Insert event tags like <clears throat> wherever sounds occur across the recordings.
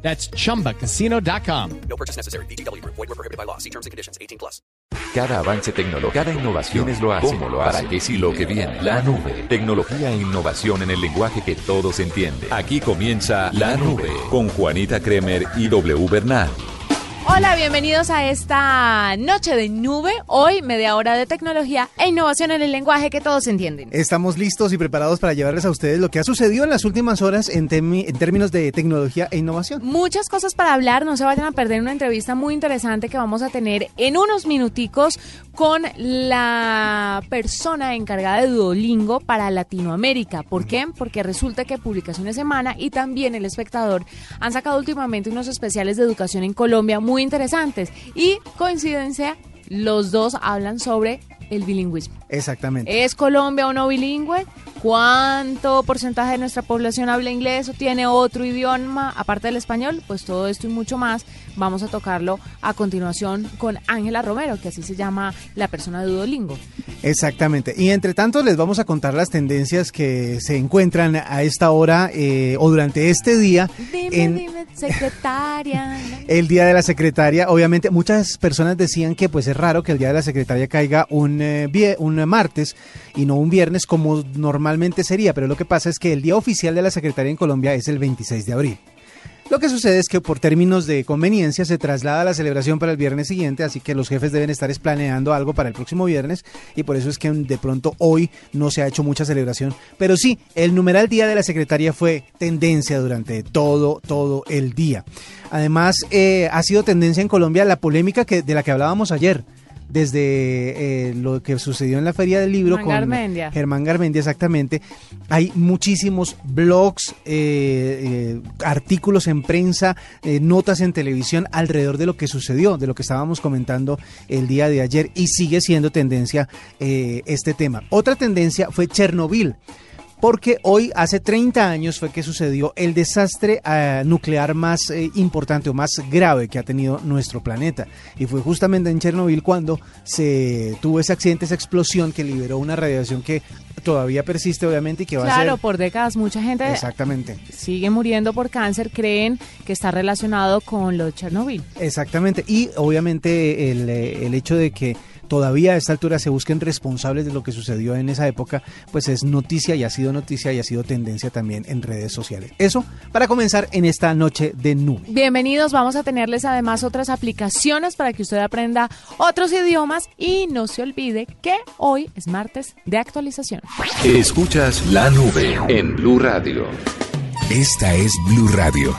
That's chumbacasino.com. No purchase necessary. BGW. Void were prohibited by law. See terms and conditions. 18 plus. Cada avance tecnológico, cada innovación, ¿quiénes lo hacen? ¿Cómo lo hacen? ¿Para qué sí lo que viene? La nube. Tecnología e innovación en el lenguaje que todos entienden. Aquí comienza La Nube con Juanita Kremer y W Bernal. Hola, bienvenidos a esta noche de nube. Hoy media hora de tecnología e innovación en el lenguaje que todos entienden. Estamos listos y preparados para llevarles a ustedes lo que ha sucedido en las últimas horas en, términos de tecnología e innovación. Muchas cosas para hablar, no se vayan a perder una entrevista muy interesante que vamos a tener en unos minuticos con la persona encargada de Duolingo para Latinoamérica. ¿Por qué? Porque resulta que Publicaciones Semana y también El Espectador han sacado últimamente unos especiales de educación en Colombia muy interesantes. Y coincidencia, los dos hablan sobre el bilingüismo. Exactamente. ¿Es Colombia o no bilingüe? ¿Cuánto porcentaje de nuestra población habla inglés o tiene otro idioma aparte del español? Pues todo esto y mucho más vamos a tocarlo a continuación con Ángela Romero, que así se llama la persona de Duolingo. Exactamente. Y entre tanto les vamos a contar las tendencias que se encuentran a esta hora eh, o durante este día Dime, en dime, secretaria. <laughs> el Día de la Secretaria. Obviamente muchas personas decían que pues es raro que el Día de la Secretaria caiga un, eh, un martes y no un viernes como normalmente sería, pero lo que pasa es que el Día oficial de la Secretaria en Colombia es el 26 de abril. Lo que sucede es que por términos de conveniencia se traslada la celebración para el viernes siguiente, así que los jefes deben estar es planeando algo para el próximo viernes y por eso es que de pronto hoy no se ha hecho mucha celebración. Pero sí, el numeral Día de la Secretaria fue tendencia durante todo, todo el día. Además, eh, ha sido tendencia en Colombia la polémica que, de la que hablábamos ayer. Desde eh, lo que sucedió en la Feria del Libro Germán con Garmendia. Germán Garmendia, exactamente. Hay muchísimos blogs, eh, eh, artículos en prensa, notas en televisión alrededor de lo que sucedió, de lo que estábamos comentando el día de ayer y sigue siendo tendencia este tema. Otra tendencia fue Chernobyl. Porque hoy, hace 30 años, fue que sucedió el desastre eh, nuclear más eh, importante o más grave que ha tenido nuestro planeta. Y fue justamente en Chernobyl cuando se tuvo ese accidente, esa explosión que liberó una radiación que todavía persiste, obviamente, y que va Claro, a ser. por décadas mucha gente Exactamente. sigue muriendo por cáncer, creen que está relacionado con lo de Chernobyl. Exactamente. Y obviamente el, eh, el hecho de que todavía a esta altura se busquen responsables de lo que sucedió en esa época, pues es noticia y ha sido noticia y ha sido tendencia también en redes sociales. Eso para comenzar en esta noche de nube. Bienvenidos, vamos a tenerles además otras aplicaciones para que usted aprenda otros idiomas y no se olvide que hoy es martes de actualización. Escuchas La Nube en Blue Radio. Esta es Blue Radio,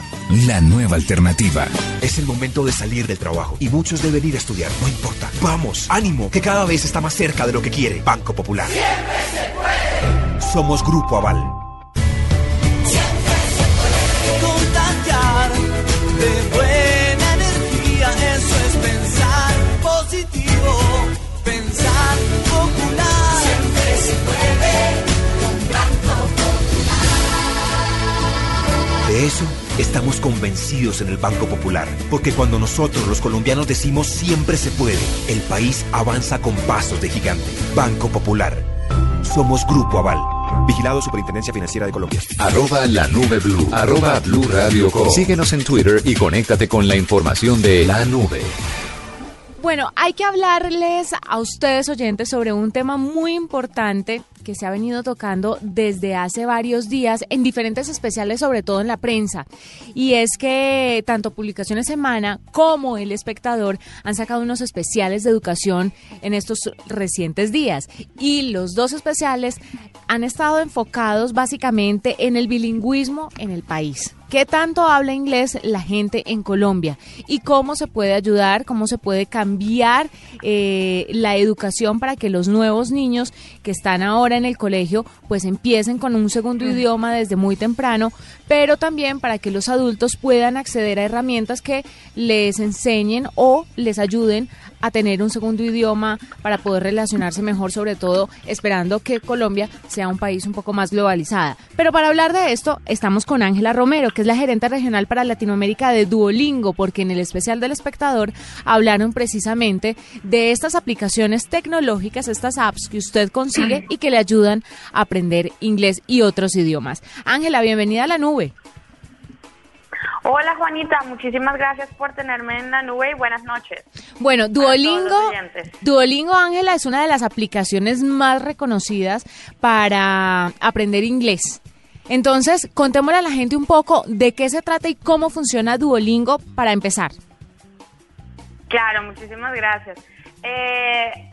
la nueva alternativa. Es el momento de salir del trabajo y muchos deben ir a estudiar, no importa. Vamos, ánimo, que cada vez está más cerca de lo que quiere. Banco Popular. Somos Grupo Aval. contagiar de buena energía, eso es pensar positivo, pensar popular. Estamos convencidos en el Banco Popular, porque cuando nosotros los colombianos decimos siempre se puede, el país avanza con pasos de gigante. Banco Popular. Somos Grupo Aval. Vigilado Superintendencia Financiera de Colombia. Arroba la nube blue. Arroba blue radio com. Síguenos en Twitter y conéctate con la información de La Nube. Bueno, hay que hablarles a ustedes oyentes sobre un tema muy importante que se ha venido tocando desde hace varios días en diferentes especiales, sobre todo en la prensa. Y es que tanto Publicaciones Semana como El Espectador han sacado unos especiales de educación en estos recientes días. Y los dos especiales han estado enfocados básicamente en el bilingüismo en el país. ¿Qué tanto habla inglés la gente en Colombia? ¿Y cómo se puede ayudar, cómo se puede cambiar eh, la educación para que los nuevos niños que están ahora en el colegio pues empiecen con un segundo idioma desde muy temprano, pero también para que los adultos puedan acceder a herramientas que les enseñen o les ayuden a tener un segundo idioma para poder relacionarse mejor, sobre todo esperando que Colombia sea un país un poco más globalizada. Pero para hablar de esto, estamos con Ángela Romero, que es la gerente regional para Latinoamérica de Duolingo, porque en el especial del espectador hablaron precisamente de estas aplicaciones tecnológicas, estas apps que usted consigue y que le ayudan a aprender inglés y otros idiomas. Ángela, bienvenida a la nube. Hola Juanita, muchísimas gracias por tenerme en la nube y buenas noches. Bueno, Duolingo. Duolingo Ángela es una de las aplicaciones más reconocidas para aprender inglés. Entonces, contémosle a la gente un poco de qué se trata y cómo funciona Duolingo para empezar. Claro, muchísimas gracias. Eh,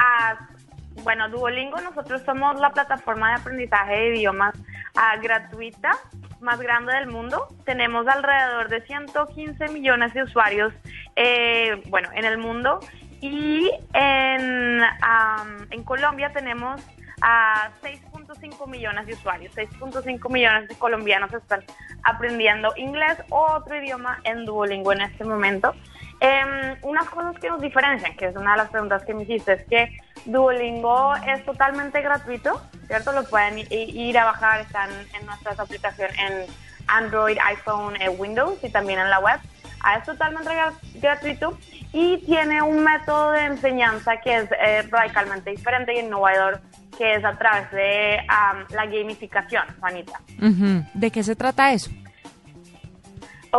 bueno, Duolingo, nosotros somos la plataforma de aprendizaje de idiomas ah, gratuita más grande del mundo. Tenemos alrededor de 115 millones de usuarios, eh, bueno, en el mundo. Y en, am, en Colombia tenemos a 6.5 millones de usuarios. 6.5 millones de colombianos están aprendiendo inglés o otro idioma en Duolingo en este momento. Em, unas cosas que nos diferencian, que es una de las preguntas que me hiciste, es que Duolingo es totalmente gratuito, ¿cierto? Lo pueden ir a bajar, están en nuestras aplicaciones en Android, iPhone, eh, Windows y también en la web. Ah, es totalmente gra- gratuito y tiene un método de enseñanza que es eh, radicalmente diferente y innovador, que es a través de am, la gamificación, Juanita. Ujú. ¿De qué se trata eso?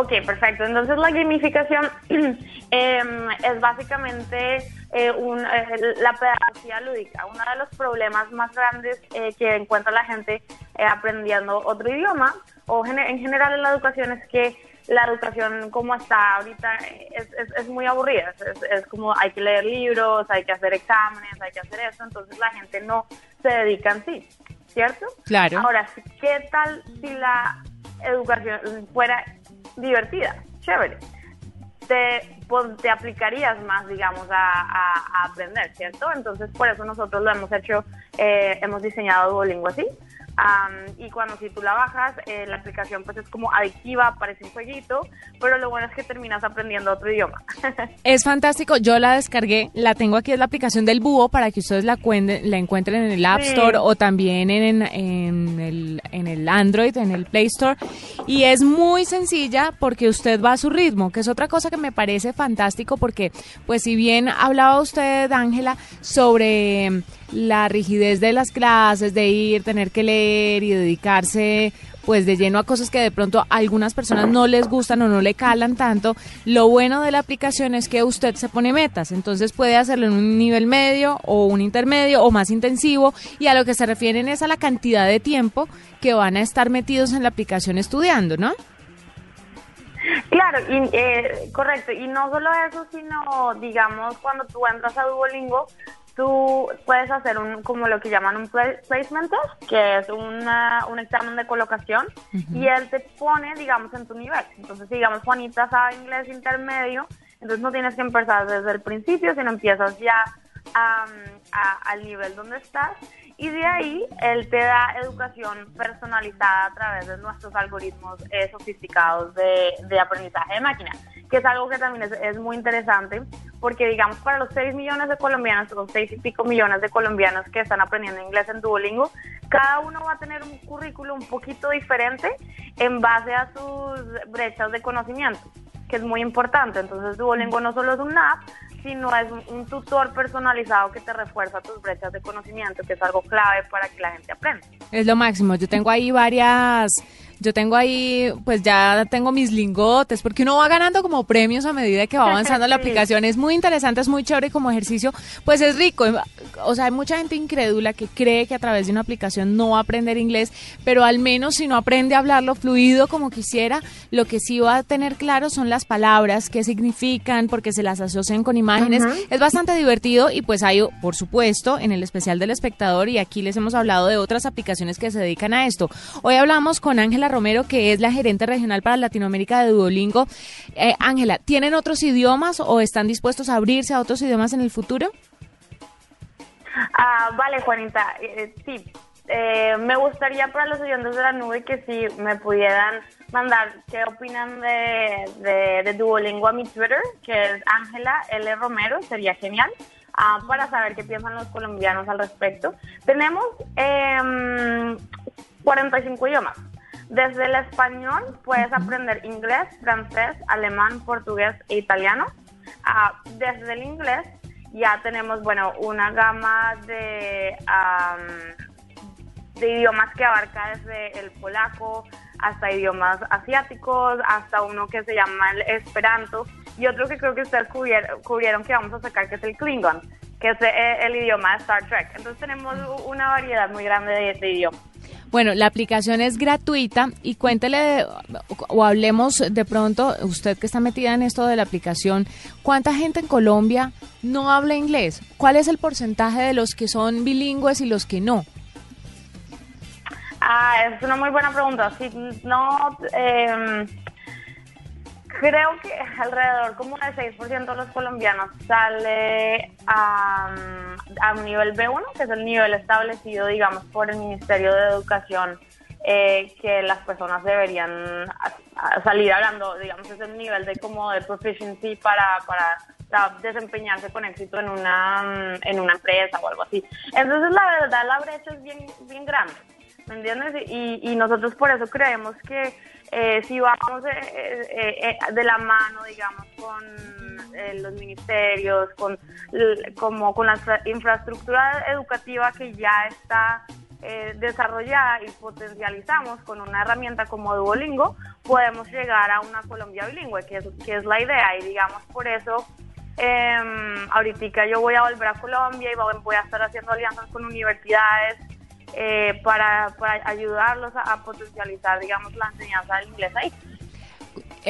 Ok, perfecto. Entonces la gamificación <clears throat> em, es básicamente eh, un, eh, la pedagogía lúdica. Uno de los problemas más grandes eh, que encuentra la gente eh, aprendiendo otro idioma o en general en la educación es que la educación como está ahorita es, es, es muy aburrida. Es, es- es como hay que leer libros, hay que hacer exámenes, hay que hacer eso. Entonces la gente no se dedica en sí, ¿cierto? Claro. Ahora, ¿qué tal si la educación fuera divertida, chévere? Te, te aplicarías más, digamos, a aprender, ¿cierto? Entonces, por eso nosotros lo hemos hecho, eh, hemos diseñado Duolingo así. Am, y cuando si tú la bajas, eh, la aplicación pues es como adictiva, parece un jueguito, pero lo bueno es que terminas aprendiendo otro idioma. <laughs> Es fantástico, yo la descargué, la tengo aquí, es la aplicación del búho para que ustedes la, la encuentren en el App Sí. Store o también en, en, el, en el Android, en el Play Store. Y es muy sencilla porque usted va a su ritmo, que es otra cosa que me parece fantástico porque, pues si bien hablaba usted, Ángela, sobre la rigidez de las clases, de ir, tener que leer y dedicarse pues de lleno a cosas que de pronto a algunas personas no les gustan o no le calan tanto. Lo bueno de la aplicación es que usted se pone metas, entonces puede hacerlo en un nivel medio o un intermedio o más intensivo y a lo que se refieren es a la cantidad de tiempo que van a estar metidos en la aplicación estudiando, ¿no? Claro, y, eh, correcto. Y no solo eso, sino, digamos, cuando tú entras a Duolingo, tú puedes hacer un, como lo que llaman un pla- placement test, que es una- un examen de colocación, y él te pone, digamos, en tu nivel. Entonces, digamos, Juanita sabe inglés intermedio, entonces no tienes que empezar desde el principio, sino empiezas ya am, a- al nivel donde estás. Y de ahí él te da educación personalizada a través de nuestros algoritmos eh, sofisticados de, de aprendizaje de máquina, que es algo que también es, es muy interesante, porque digamos para los 6 millones de colombianos, o 6 y pico millones de colombianos que están aprendiendo inglés en Duolingo, cada uno va a tener un currículo un poquito diferente en base a sus brechas de conocimiento, que es muy importante. Entonces Duolingo no solo es un app, sino es un, tutor personalizado que te refuerza tus brechas de conocimiento, que es algo clave para que la gente aprenda. Es lo máximo. Yo tengo ahí varias, yo tengo ahí, pues ya tengo mis lingotes, porque uno va ganando como premios a medida que va avanzando la <laughs> aplicación. Es muy interesante, es muy chévere como ejercicio, pues es rico. O sea, hay mucha gente incrédula que cree que a través de una aplicación no va a aprender inglés, pero al menos si no aprende a hablarlo fluido como quisiera, lo que sí va a tener claro son las palabras, qué significan, porque se las asocian con imágenes. Es bastante divertido y pues hay, por supuesto, en el especial del espectador y aquí les hemos hablado de otras aplicaciones que se dedican a esto. Hoy hablamos con Ángela Romero, que es la gerente regional para Latinoamérica de Duolingo. Eh, Ángela, ¿tienen otros idiomas o están dispuestos a abrirse a otros idiomas en el futuro? Ah, vale, Juanita, eh, sí. Eh, me gustaría para los oyentes de la nube que si me pudieran mandar qué opinan de, Duolingo a mi Twitter, que es Ángela L. Romero, sería genial. ah, para saber qué piensan los colombianos al respecto. Tenemos em, 45 idiomas. Desde el español puedes aprender inglés, francés, alemán, portugués e italiano. Ah, desde el inglés ya tenemos, bueno, una gama de, am, de idiomas que abarca desde el polaco hasta idiomas asiáticos, hasta uno que se llama el esperanto y otro que creo que ustedes cubrier- cubrieron que vamos a sacar que es el klingon, que es eh, el idioma de Star Trek. Entonces tenemos una variedad muy grande de, de idiomas. Bueno, la aplicación es gratuita y cuéntele de- o hablemos de pronto, usted que está metida en esto de la aplicación, ¿cuánta gente en Colombia no habla inglés? ¿Cuál es el porcentaje de los que son bilingües y los que no? Ah, es una muy buena pregunta. Sí, no, em, creo que alrededor como del 6% de los colombianos sale a, a un nivel B1, que es el nivel establecido, digamos, por el Ministerio de Educación, eh, que las personas deberían salir hablando, digamos, es el nivel de como de proficiency para, para para desempeñarse con éxito en una, mm, en una empresa o algo así. Entonces, la verdad, la brecha es bien, bien grande. ¿me entiendes? Y, y nosotros por eso creemos que eh, si vamos eh, eh, eh, de la mano, digamos, con eh, los ministerios, con como con la infra- infraestructura educativa que ya está eh, desarrollada y potencializamos con una herramienta como Duolingo, podemos llegar a una Colombia bilingüe, que es, que es la idea. Y digamos, por eso eh, ahorita yo voy a volver a Colombia y voy a estar haciendo alianzas con universidades eh, para, para ayudarlos a, a potencializar, digamos, la enseñanza del inglés ahí.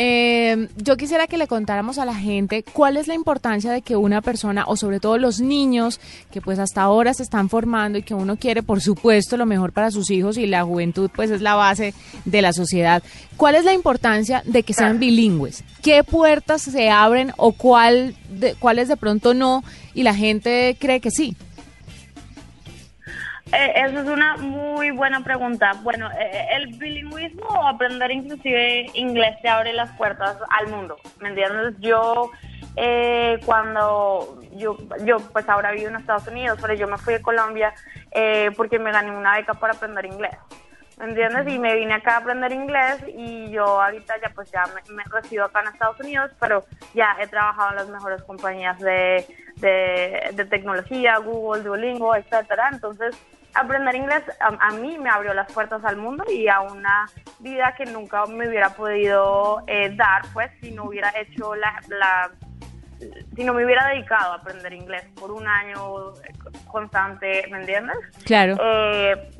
Eh, yo quisiera que le contáramos a la gente cuál es la importancia de que una persona, o sobre todo los niños, que pues hasta ahora se están formando y que uno quiere, por supuesto, lo mejor para sus hijos y la juventud pues es la base de la sociedad. ¿Cuál es la importancia de que sean bilingües? ¿Qué puertas se abren o cuál de, cuáles de pronto no y la gente cree que sí? Eh, esa es una muy buena pregunta. Bueno, eh, el bilingüismo o aprender inclusive inglés te abre las puertas al mundo, ¿me entiendes? Yo eh, cuando yo, yo pues ahora vivo en Estados Unidos, pero yo me fui de Colombia eh, porque me gané una beca para aprender inglés. ¿Me entiendes? Y me vine acá a aprender inglés y yo ahorita ya pues ya me, me resido acá en Estados Unidos, pero ya he trabajado en las mejores compañías de, de, de tecnología, Google, Duolingo, etcétera. Entonces, aprender inglés a, a mí me abrió las puertas al mundo y a una vida que nunca me hubiera podido eh, dar, pues, si no hubiera hecho la, la si no me hubiera dedicado a aprender inglés por un año constante, ¿me entiendes? Claro. Eh,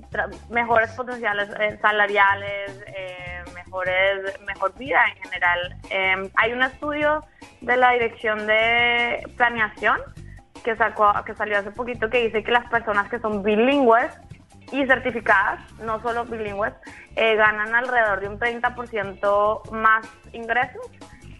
mejores potenciales eh, salariales, eh, mejores, mejor vida en general. Eh, hay un estudio de la Dirección de Planeación que sacó, que salió hace poquito que dice que las personas que son bilingües y certificadas, no solo bilingües, eh, ganan alrededor de un 30% más ingresos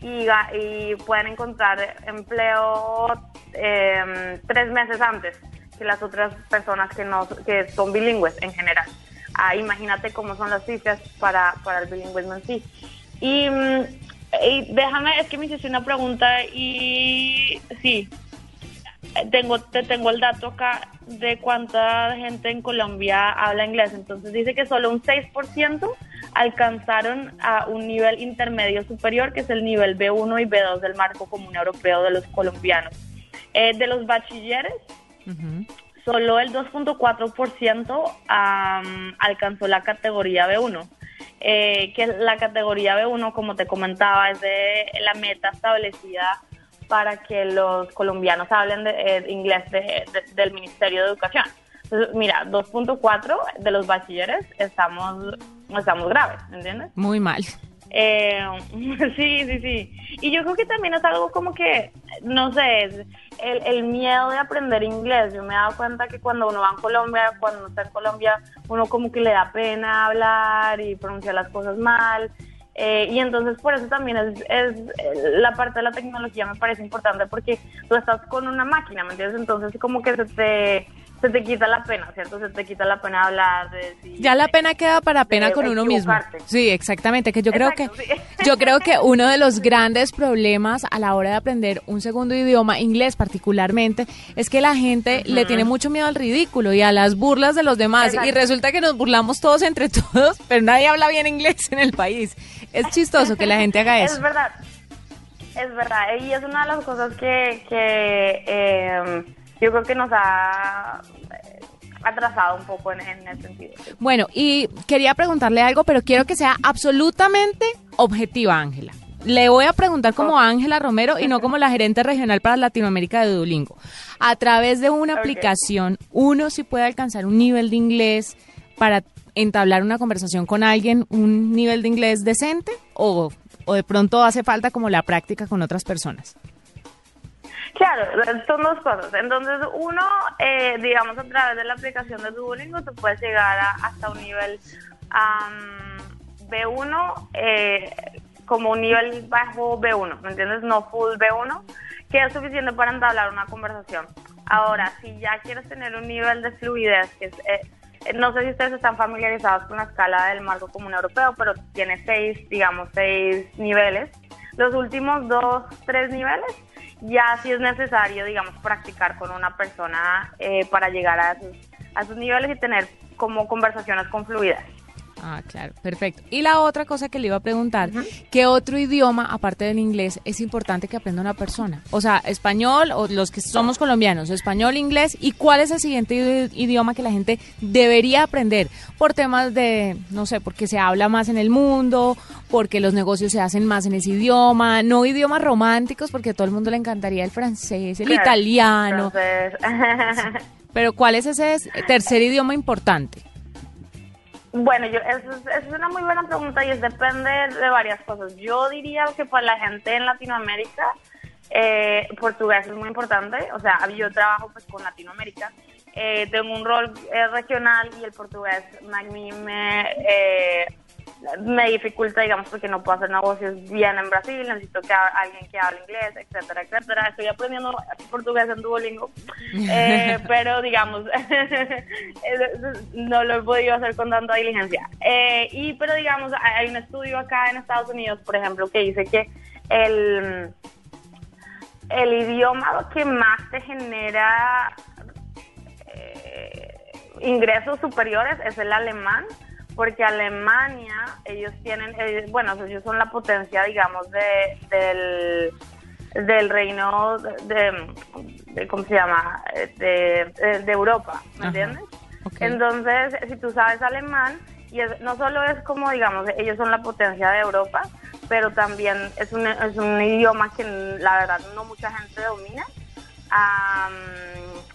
y, y pueden encontrar empleo eh, tres meses antes que las otras personas que no que son bilingües en general. Ah, imagínate cómo son las cifras para, para el bilingüismo en sí. Y, mm, y déjame, es que me hiciste una pregunta y sí, tengo, te tengo el dato acá de cuánta gente en Colombia habla inglés. Entonces dice que solo un 6% alcanzaron a un nivel intermedio superior, que es el nivel B1 y B2 del marco común europeo de los colombianos. Eh, de los bachilleres, solo el 2.4% am, alcanzó la categoría B1. Eh, que la categoría B1, como te comentaba, es de la meta establecida para que los colombianos hablen de, eh, inglés de- de- del Ministerio de Educación. Entonces, mira, 2.4 de los bachilleres estamos, estamos graves, ¿entiendes? Muy mal. Eh, <laughs> sí, sí, sí. Y yo creo que también es algo como que, no sé, es el, el miedo de aprender inglés. Yo me he dado cuenta que cuando uno va a Colombia, cuando uno está en Colombia, uno como que le da pena hablar y pronunciar las cosas mal. Eh, y entonces por eso también es, es eh, la parte de la tecnología me parece importante porque tú estás con una máquina, ¿me entiendes? Entonces como que se te se te quita la pena, ¿cierto? Se te quita la pena hablar de decir- Ya la pena queda para pena con uno mismo. Sí, exactamente, que yo creo que sí. yo creo que uno de los <laughs> grandes problemas a la hora de aprender un segundo idioma, inglés particularmente, es que la gente le tiene mucho miedo al ridículo y a las burlas de los demás y resulta que nos burlamos todos entre <laughs> todos, pero nadie habla bien inglés en el país. Es chistoso que la <laughs> gente haga Es eso. verdad, es verdad. Y es una de las cosas que, que eh, yo creo que nos ha eh, atrasado un poco en, en ese sentido. Bueno, y quería preguntarle algo, pero quiero que sea absolutamente objetiva, Ángela. Le voy a preguntar como Ángela Romero y no como la gerente regional para Latinoamérica de Duolingo. A través de una aplicación, uno sí puede alcanzar un nivel de inglés para entablar una conversación con alguien, un nivel de inglés decente o, o de pronto hace falta como la práctica con otras personas. Claro, son dos cosas. Entonces, uno, eh, digamos, a través de la aplicación de Duolingo, tú puedes llegar a- hasta un nivel am, B1, eh, como un nivel bajo B1, ¿me entiendes? No full B1, que es suficiente para entablar una conversación. Ahora, si ya quieres tener un nivel de fluidez, que es, eh, no sé si ustedes están familiarizados con la escala del marco común europeo, pero tiene seis, digamos, seis niveles. Los últimos dos, tres niveles, ya sí es necesario, digamos, practicar con una persona eh, para llegar a esos, a esos niveles y tener como conversaciones con fluidez. Ah, claro, perfecto. Y la otra cosa que le iba a preguntar, ¿qué otro idioma, aparte del inglés, es importante que aprenda una persona? O sea, español, o los que somos colombianos, español, inglés, ¿y cuál es el siguiente idi- idioma que la gente debería aprender? Por temas de, no sé, porque se habla más en el mundo, porque los negocios se hacen más en ese idioma, no idiomas románticos, porque a todo el mundo le encantaría el francés, el Claro. italiano, Entonces, <laughs> pero ¿cuál es ese tercer idioma importante? Bueno, yo, eso es, es una muy buena pregunta y es depende de varias cosas. Yo diría que para la gente en Latinoamérica, eh, portugués es muy importante. O sea, yo trabajo pues con Latinoamérica. Eh, tengo un rol eh, regional y el portugués a mí me, me dificulta, digamos, porque no puedo hacer negocios bien en Brasil. Necesito que alguien que hable inglés, etcétera, etcétera. Estoy aprendiendo portugués en Duolingo. <laughs> Eh, pero digamos <laughs> no lo he podido hacer con tanta diligencia Eh, y pero digamos hay hay un estudio acá en Estados Unidos por ejemplo que dice que el el idioma que más te genera eh, ingresos superiores es el alemán porque Alemania ellos tienen eh, bueno ellos son la potencia digamos de del del reino de, cómo se llama de, de- de Europa ¿me Ajá. entiendes? Entonces si tú sabes alemán y es- no solo es como digamos ellos son la potencia de Europa pero también es un, es un idioma que la verdad no mucha gente domina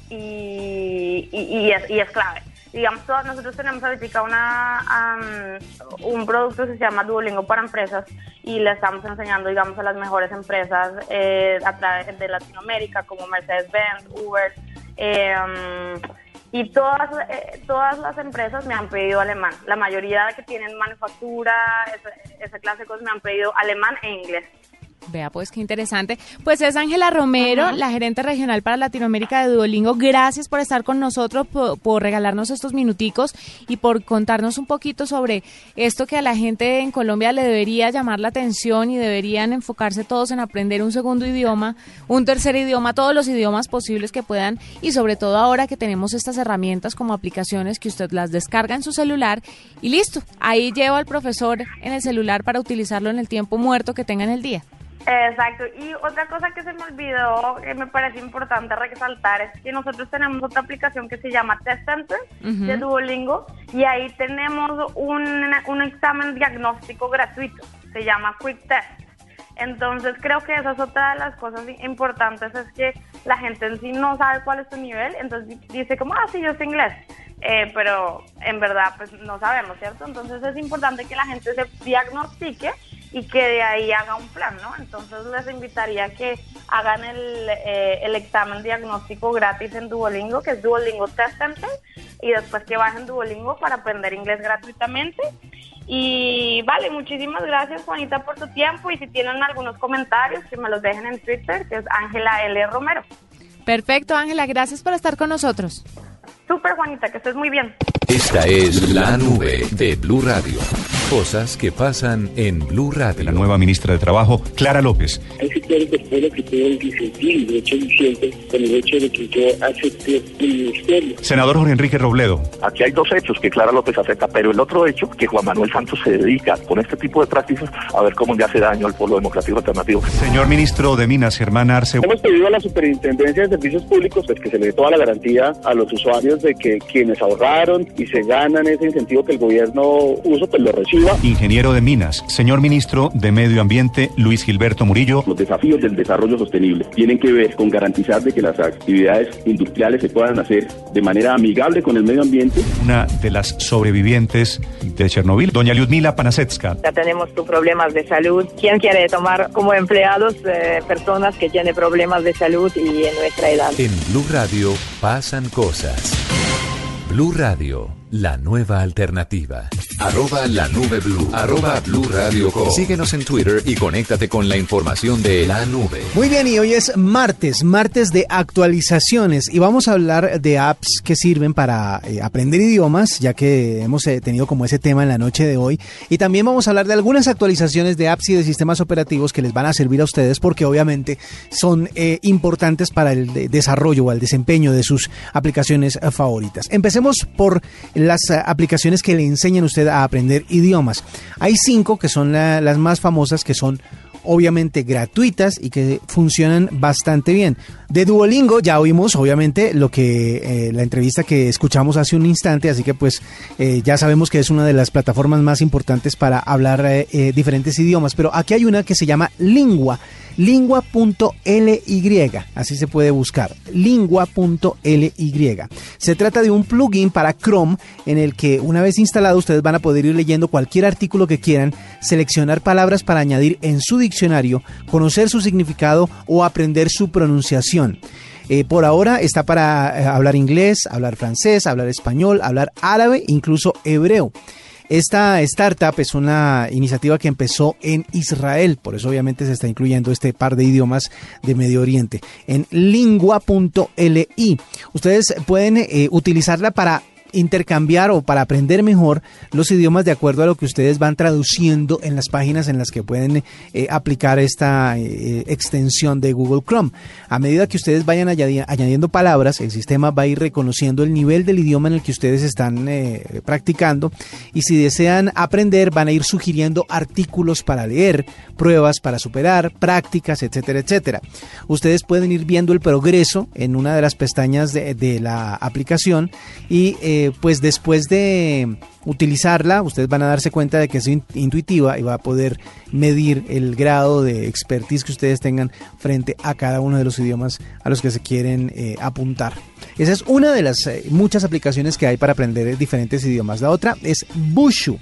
y, y, y es, y es clave. Digamos, todos nosotros tenemos ahorita una, am, un producto que se llama Duolingo para empresas y le estamos enseñando, digamos, a las mejores empresas eh, a través de Latinoamérica como Mercedes-Benz, Uber. eh, y todas, eh, todas las empresas me han pedido alemán. La mayoría que tienen manufactura, esa, esa clase de cosas, me han pedido alemán e inglés. Vea, pues qué interesante. Pues es Ángela Romero, la gerente regional para Latinoamérica de Duolingo. Gracias por estar con nosotros, por, por regalarnos estos minuticos y por contarnos un poquito sobre esto que a la gente en Colombia le debería llamar la atención y deberían enfocarse todos en aprender un segundo idioma, un tercer idioma, todos los idiomas posibles que puedan y sobre todo ahora que tenemos estas herramientas como aplicaciones que usted las descarga en su celular y listo, ahí lleva al profesor en el celular para utilizarlo en el tiempo muerto que tenga en el día. Exacto. Y otra cosa que se me olvidó, que me parece importante resaltar, es que nosotros tenemos otra aplicación que se llama Test Center de Duolingo y ahí tenemos un, un examen diagnóstico gratuito. Se llama Quick Test. Entonces creo que esa es otra de las cosas importantes, es que la gente en sí no sabe cuál es su nivel, entonces di- dice como, ah, sí, yo sé inglés, Eh, pero en verdad pues no sabemos, ¿cierto? Entonces es importante que la gente se diagnostique y que de ahí haga un plan, ¿no? Entonces les invitaría que hagan el, eh, el examen diagnóstico gratis en Duolingo, que es Duolingo Test y después que bajen Duolingo para aprender inglés gratuitamente. Y vale, muchísimas gracias Juanita por tu tiempo y si tienen algunos comentarios que me los dejen en Twitter, que es Ángela L. Romero. Perfecto, Ángela, gracias por estar con nosotros. Súper, Juanita, que estés muy bien. Esta es la nube de Blue Radio. Cosas que pasan en Blue Radio. La nueva ministra de Trabajo, Clara López. Hay sectores del pueblo que pueden disentir, de hecho diciendo con el hecho de que yo acepté el ministerio. Senador Jorge Enrique Robledo. Aquí hay dos hechos que Clara López acepta, pero el otro hecho que Juan Manuel Santos se dedica con este tipo de prácticas a ver cómo le hace daño al pueblo democrático alternativo. Señor ministro de Minas, Germán Arce. Hemos pedido a la Superintendencia de Servicios Públicos pues, que se le dé toda la garantía a los usuarios de que quienes ahorraron y se ganan ese incentivo que el gobierno usa, pues lo reciba. Ingeniero de Minas, señor ministro de Medio Ambiente, Luis Gilberto Murillo. Los desafíos del desarrollo sostenible tienen que ver con garantizar de que las actividades industriales se puedan hacer de manera amigable con el medio ambiente. Una de las sobrevivientes de Chernobyl, doña Lyudmila Panasetska. Ya tenemos problemas de salud. ¿Quién quiere tomar como empleados eh, personas que tienen problemas de salud y en nuestra edad? En Blue Radio pasan cosas. Blue Radio, la nueva alternativa. Arroba la nube blue. Arroba blue radio com. Síguenos en Twitter y conéctate con la información de la nube. Muy bien, y hoy es martes, martes de actualizaciones y vamos a hablar de apps que sirven para eh, aprender idiomas, ya que hemos eh, tenido como ese tema en la noche de hoy. Y también vamos a hablar de algunas actualizaciones de apps y de sistemas operativos que les van a servir a ustedes porque obviamente son eh, importantes para el de- desarrollo o el desempeño de sus aplicaciones favoritas. Empecemos por las eh, aplicaciones que le enseñan a usted a aprender idiomas. Hay cinco que son la- las más famosas, que son obviamente gratuitas y que funcionan bastante bien. De Duolingo ya oímos obviamente lo que eh, la entrevista que escuchamos hace un instante, así que pues eh, ya sabemos que es una de las plataformas más importantes para hablar diferentes idiomas, pero aquí hay una que se llama Lingua lingua.ly, así se puede buscar, lingua.ly. Se trata de un plugin para Chrome en el que una vez instalado ustedes van a poder ir leyendo cualquier artículo que quieran, seleccionar palabras para añadir en su diccionario, conocer su significado o aprender su pronunciación. Eh, por ahora está para eh, hablar inglés, hablar francés, hablar español, hablar árabe, incluso hebreo. Esta startup es una iniciativa que empezó en Israel, por eso obviamente se está incluyendo este par de idiomas de Medio Oriente en lingua.li. Ustedes pueden eh, utilizarla para intercambiar o para aprender mejor los idiomas de acuerdo a lo que ustedes van traduciendo en las páginas en las que pueden eh, aplicar esta eh, extensión de Google Chrome. A medida que ustedes vayan añadi- añadiendo palabras, el sistema va a ir reconociendo el nivel del idioma en el que ustedes están eh, practicando y si desean aprender van a ir sugiriendo artículos para leer, pruebas para superar, prácticas, etcétera, etcétera. Ustedes pueden ir viendo el progreso en una de las pestañas de, de la aplicación y pues después de utilizarla, ustedes van a darse cuenta de que es in- intuitiva y va a poder medir el grado de expertise que ustedes tengan frente a cada uno de los idiomas a los que se quieren eh, apuntar. Esa es una de las eh, muchas aplicaciones que hay para aprender diferentes idiomas. La otra es Bushu.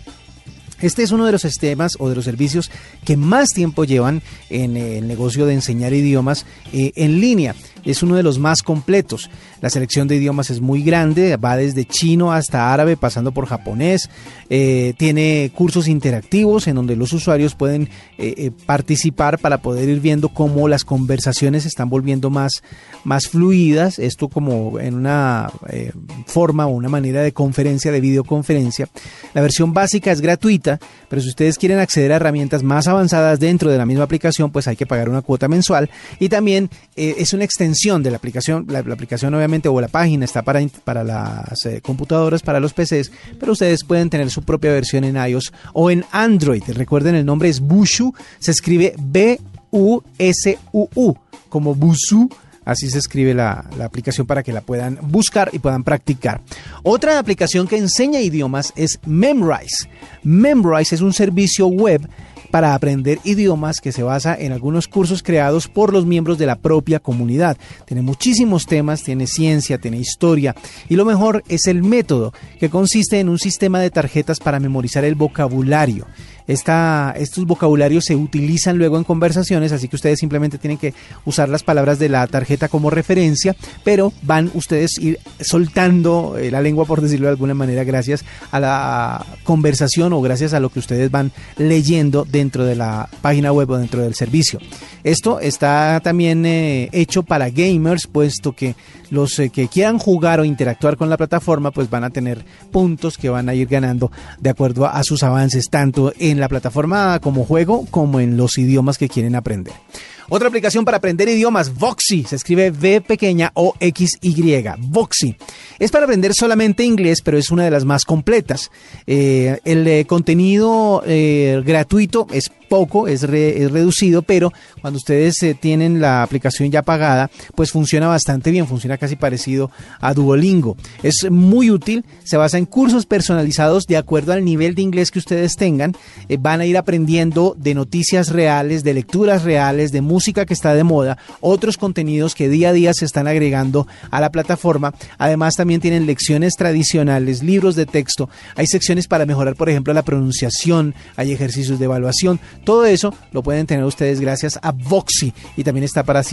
Este es uno de los sistemas o de los servicios que más tiempo llevan en el negocio de enseñar idiomas eh, en línea. Es uno de los más completos. La selección de idiomas es muy grande, va desde chino hasta árabe, pasando por japonés. Eh, tiene cursos interactivos en donde los usuarios pueden eh, eh, participar para poder ir viendo cómo las conversaciones se están volviendo más, más fluidas. Esto como en una eh, forma o una manera de conferencia, de videoconferencia. La versión básica es gratuita, pero si ustedes quieren acceder a herramientas más avanzadas dentro de la misma aplicación, pues hay que pagar una cuota mensual. Y también eh, es una extensión de la aplicación. La, aplicación obviamente o la página está para, para las eh, computadoras, para los PCs, pero ustedes pueden tener su propia versión en iOS o en Android. Recuerden, el nombre es Bushu, se escribe B-U-S-U-U, como Busu. Así se escribe la, aplicación para que la puedan buscar y puedan practicar. Otra aplicación que enseña idiomas es Memrise. Memrise es un servicio web para aprender idiomas que se basa en algunos cursos creados por los miembros de la propia comunidad. Tiene muchísimos temas, tiene ciencia, tiene historia y lo mejor es el método, que consiste en un sistema de tarjetas para memorizar el vocabulario. Esta- estos vocabularios se utilizan luego en conversaciones, así que ustedes simplemente tienen que usar las palabras de la tarjeta como referencia, pero van ustedes ir soltando eh, la lengua, por decirlo de alguna manera, gracias a la conversación o gracias a lo que ustedes van leyendo dentro de la página web o dentro del servicio. Esto está también eh, hecho para gamers, puesto que los eh, que quieran jugar o interactuar con la plataforma, pues van a tener puntos que van a ir ganando de acuerdo a sus avances, tanto en la plataforma como juego, como en los idiomas que quieren aprender. Otra aplicación para aprender idiomas, Voxy, se escribe V pequeña o X Y, Voxy. Es para aprender solamente inglés, pero es una de las más completas. Eh, el eh, contenido eh, gratuito es poco, es, es reducido, pero cuando ustedes tienen la aplicación ya pagada, pues funciona bastante bien, funciona casi parecido a Duolingo. Es muy útil, se basa en cursos personalizados de acuerdo al nivel de inglés que ustedes tengan. Van a ir aprendiendo de noticias reales, de lecturas reales, de música que está de moda, otros contenidos que día a día se están agregando a la plataforma. Además también tienen lecciones tradicionales, libros de texto, hay secciones para mejorar, por ejemplo, la pronunciación, hay ejercicios de evaluación. Todo eso lo pueden tener ustedes gracias a Voxy y también está para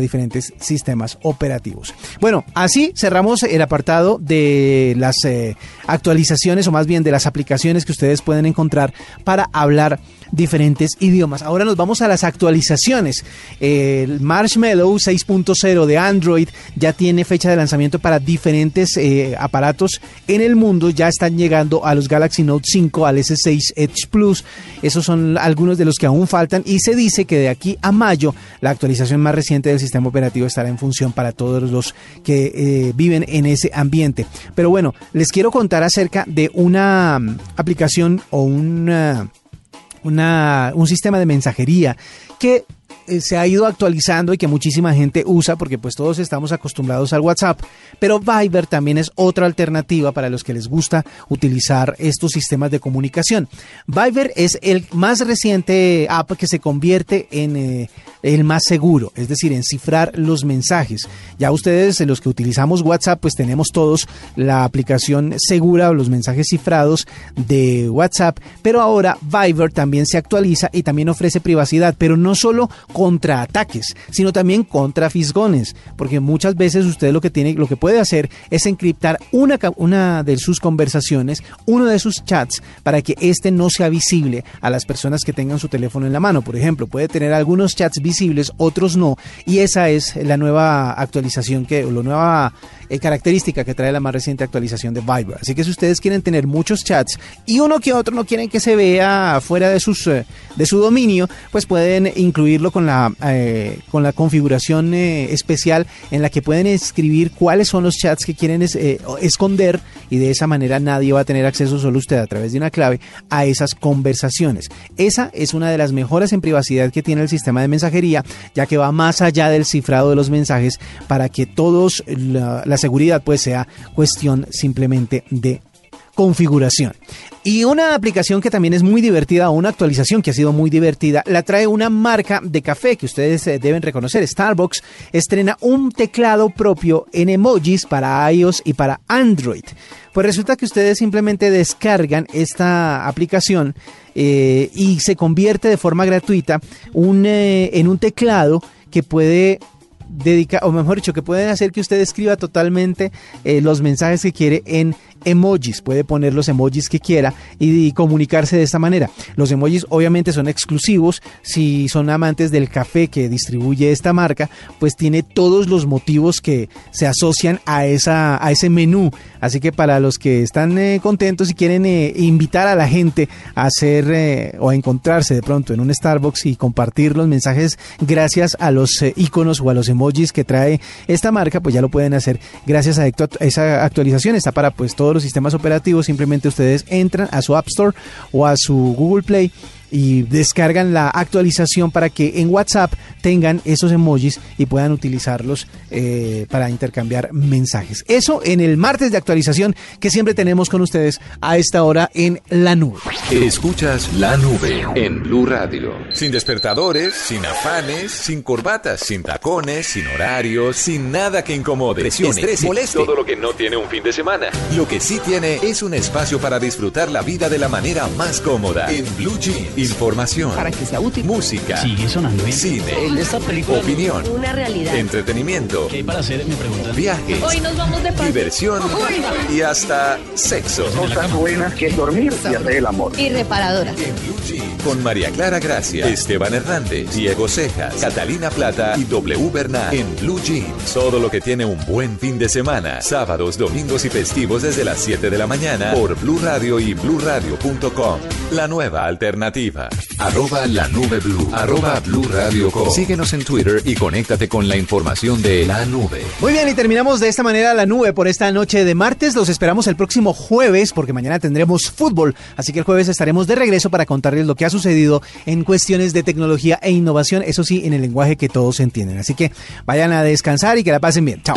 diferentes sistemas operativos. Bueno, así cerramos el apartado de las eh, actualizaciones o más bien de las aplicaciones que ustedes pueden encontrar para hablar diferentes idiomas. Ahora nos vamos a las actualizaciones. El Marshmallow 6.0 de Android ya tiene fecha de lanzamiento para diferentes eh, aparatos en el mundo. Ya están llegando a los Galaxy Note 5, al S6 Edge Plus. Esos son algunos de los que aún faltan y se dice que de aquí a mayo la actualización más reciente del sistema operativo estará en función para todos los que eh, viven en ese ambiente. Pero bueno, les quiero contar acerca de una mm, aplicación o una un sistema de mensajería que se ha ido actualizando y que muchísima gente usa porque pues todos estamos acostumbrados al WhatsApp, pero Viber también es otra alternativa para los que les gusta utilizar estos sistemas de comunicación. Viber es el más reciente app que se convierte en eh, el más seguro, es decir, en cifrar los mensajes. Ya ustedes, los que utilizamos WhatsApp, pues tenemos todos la aplicación segura o los mensajes cifrados de WhatsApp, pero ahora Viber también se actualiza y también ofrece privacidad, pero no solo contra ataques, sino también contra fisgones, porque muchas veces usted lo que tiene, lo que puede hacer es encriptar una, una de sus conversaciones, uno de sus chats, para que este no sea visible a las personas que tengan su teléfono en la mano. Por ejemplo, puede tener algunos chats visibles, otros no, y esa es la nueva actualización que, o la nueva eh, característica que trae la más reciente actualización de Viber. Así que si ustedes quieren tener muchos chats y uno que otro no quieren que se vea fuera de sus eh, de su dominio, pues pueden incluirlo con la eh, con la configuración eh, especial en la que pueden escribir cuáles son los chats que quieren eh, esconder y de esa manera nadie va a tener acceso solo usted a través de una clave a esas conversaciones. Esa es una de las mejoras en privacidad que tiene el sistema de mensajería, ya que va más allá del cifrado de los mensajes para que todos la, la seguridad pues sea cuestión simplemente de configuración. Y una aplicación que también es muy divertida, una actualización que ha sido muy divertida, la trae una marca de café que ustedes eh, deben reconocer. Starbucks estrena un teclado propio en emojis para iOS y para Android. Pues resulta que ustedes simplemente descargan esta aplicación eh, y se convierte de forma gratuita un, eh, en un teclado que puede dedicar, o mejor dicho, que pueden hacer que usted escriba totalmente eh, los mensajes que quiere en emojis. Puede poner los emojis que quiera y, comunicarse de esta manera. Los emojis obviamente son exclusivos. Si son amantes del café que distribuye esta marca, pues tiene todos los motivos que se asocian a, esa, a ese menú. Así que para los que están eh, contentos y quieren eh, invitar a la gente a hacer o a encontrarse de pronto en un Starbucks y compartir los mensajes gracias a los iconos o a los emojis que trae esta marca, pues ya lo pueden hacer gracias a esa actualización. Está para pues todos los sistemas operativos. Simplemente ustedes entran a su App Store o a su Google Play y descargan la actualización para que en WhatsApp tengan esos emojis y puedan utilizarlos eh, para intercambiar mensajes. Eso en el martes de actualización que siempre tenemos con ustedes a esta hora en la nube. Escuchas la nube en Blue Radio. Sin despertadores, sin afanes, sin corbatas, sin tacones, sin horarios, sin nada que incomode, Presione, estrese, moleste. todo lo que no tiene un fin de semana. Lo que sí tiene es un espacio para disfrutar la vida de la manera más cómoda. En Blue Jeans, Información. Para que sea útil. Música. Sigue sonando bien. Cine. En esta película. Opinión. Una realidad. Entretenimiento. ¿Qué hay para hacer? Me preguntan. Viajes. Hoy nos vamos de paseo. Diversión. Y hasta sexo. Cosas buenas que es dormir y hacer el amor. Y reparadora. Con María Clara Gracia, Esteban Hernández, Diego Cejas, Catalina Plata y W Bernal en Blue Jeans. Todo lo que tiene un buen fin de semana. Sábados, domingos y festivos desde las 7 de la mañana por Blue Radio y bluradio.com. La nueva alternativa. Arroba la nube blue. Arroba Blue Radio Com. Síguenos en Twitter y conéctate con la información de la nube. Muy bien, y terminamos de esta manera la nube por esta noche de martes. Los esperamos el próximo jueves porque mañana tendremos fútbol. Así que el jueves estaremos de regreso para contarles lo que ha sucedido en cuestiones de tecnología e innovación. Eso sí, en el lenguaje que todos entienden. Así que vayan a descansar y que la pasen bien. Chao.